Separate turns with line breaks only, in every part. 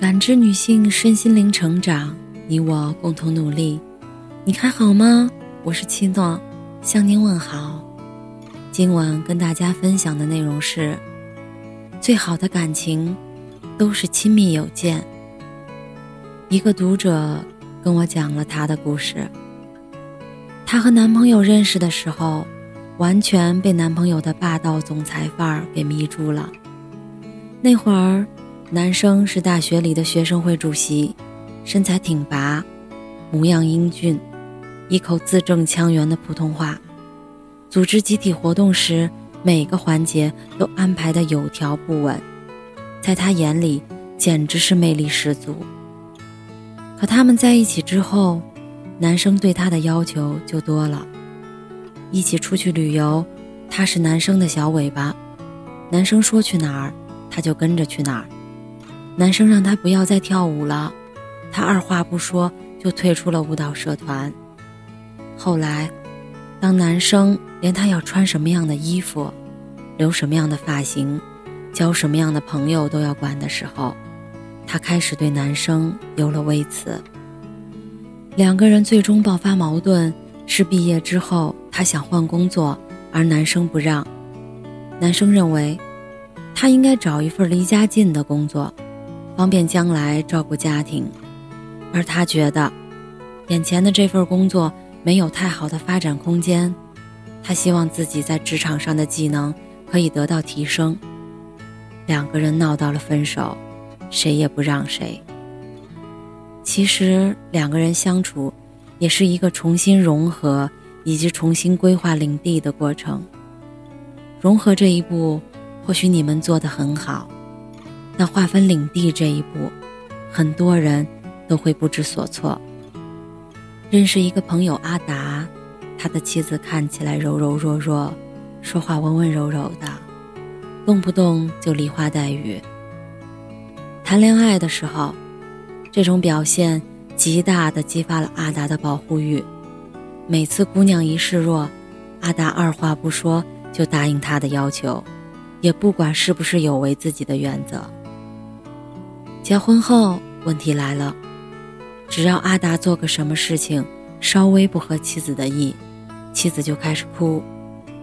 感知女性身心灵成长，你我共同努力。你还好吗？我是七诺，向您问好。今晚跟大家分享的内容是：最好的感情都是亲密有间。一个读者跟我讲了她的故事。她和男朋友认识的时候，完全被男朋友的霸道总裁范儿给迷住了。那会儿。男生是大学里的学生会主席，身材挺拔，模样英俊，一口字正腔圆的普通话。组织集体活动时，每个环节都安排的有条不紊，在他眼里简直是魅力十足。可他们在一起之后，男生对她的要求就多了。一起出去旅游，他是男生的小尾巴，男生说去哪儿，他就跟着去哪儿。男生让她不要再跳舞了，她二话不说就退出了舞蹈社团。后来，当男生连她要穿什么样的衣服、留什么样的发型、交什么样的朋友都要管的时候，她开始对男生有了微词。两个人最终爆发矛盾是毕业之后，她想换工作，而男生不让。男生认为，她应该找一份离家近的工作。方便将来照顾家庭，而他觉得，眼前的这份工作没有太好的发展空间，他希望自己在职场上的技能可以得到提升。两个人闹到了分手，谁也不让谁。其实两个人相处，也是一个重新融合以及重新规划领地的过程。融合这一步，或许你们做得很好。那划分领地这一步，很多人都会不知所措。认识一个朋友阿达，他的妻子看起来柔柔弱弱，说话温温柔柔的，动不动就梨花带雨。谈恋爱的时候，这种表现极大的激发了阿达的保护欲。每次姑娘一示弱，阿达二话不说就答应她的要求，也不管是不是有违自己的原则。结婚后，问题来了。只要阿达做个什么事情稍微不合妻子的意，妻子就开始哭，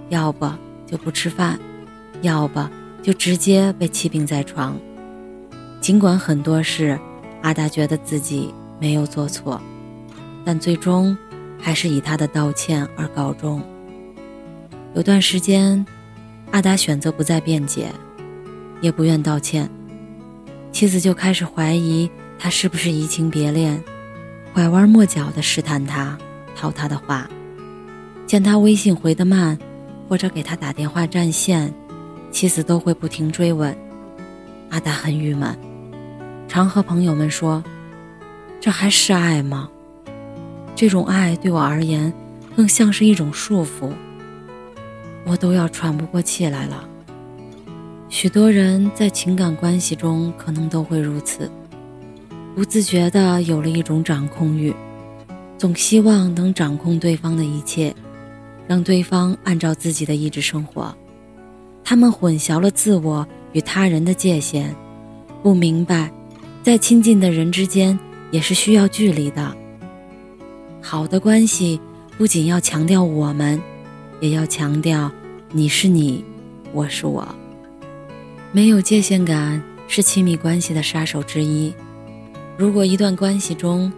要不就不吃饭，要不就直接被气病在床。尽管很多事阿达觉得自己没有做错，但最终还是以他的道歉而告终。有段时间，阿达选择不再辩解，也不愿道歉。妻子就开始怀疑他是不是移情别恋，拐弯抹角地试探他，套他的话。见他微信回得慢，或者给他打电话占线，妻子都会不停追问。阿达很郁闷，常和朋友们说：“这还是爱吗？这种爱对我而言，更像是一种束缚。我都要喘不过气来了。”许多人在情感关系中可能都会如此，不自觉地有了一种掌控欲，总希望能掌控对方的一切，让对方按照自己的意志生活。他们混淆了自我与他人的界限，不明白，在亲近的人之间也是需要距离的。好的关系不仅要强调我们，也要强调你是你，我是我。没有界限感是亲密关系的杀手之一。如果一段关系中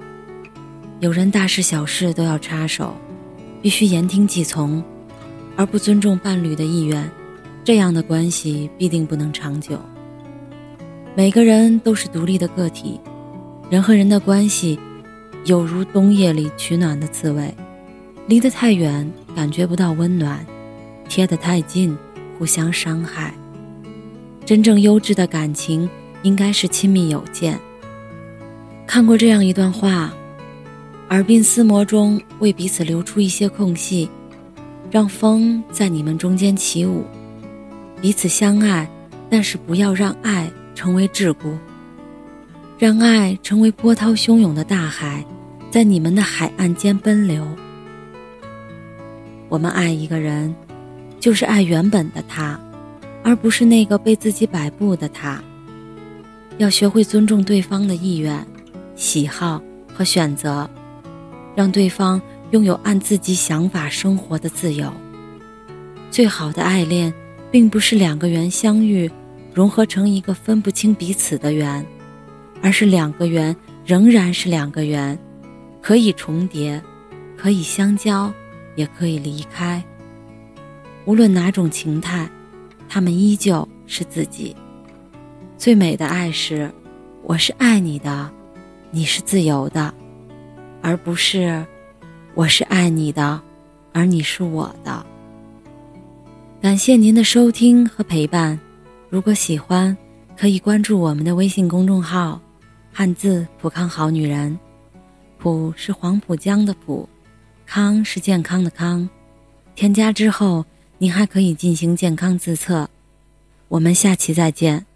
有人大事小事都要插手，必须言听计从，而不尊重伴侣的意愿，这样的关系必定不能长久。每个人都是独立的个体，人和人的关系有如冬夜里取暖的刺猬，离得太远感觉不到温暖，贴得太近互相伤害。真正优质的感情应该是亲密有间。看过这样一段话：耳鬓厮磨中为彼此留出一些空隙，让风在你们中间起舞，彼此相爱，但是不要让爱成为桎梏，让爱成为波涛汹涌的大海，在你们的海岸间奔流。我们爱一个人，就是爱原本的他。而不是那个被自己摆布的他。要学会尊重对方的意愿、喜好和选择，让对方拥有按自己想法生活的自由。最好的爱恋，并不是两个圆相遇，融合成一个分不清彼此的圆，而是两个圆仍然是两个圆，可以重叠，可以相交，也可以离开。无论哪种情态，他们依旧是自己。最美的爱是，我是爱你的，你是自由的，而不是我是爱你的，而你是我的。感谢您的收听和陪伴，如果喜欢，可以关注我们的微信公众号“汉字浦康好女人”，浦是黄浦江的浦，康是健康的康。添加之后，你还可以进行健康自测。我们下期再见。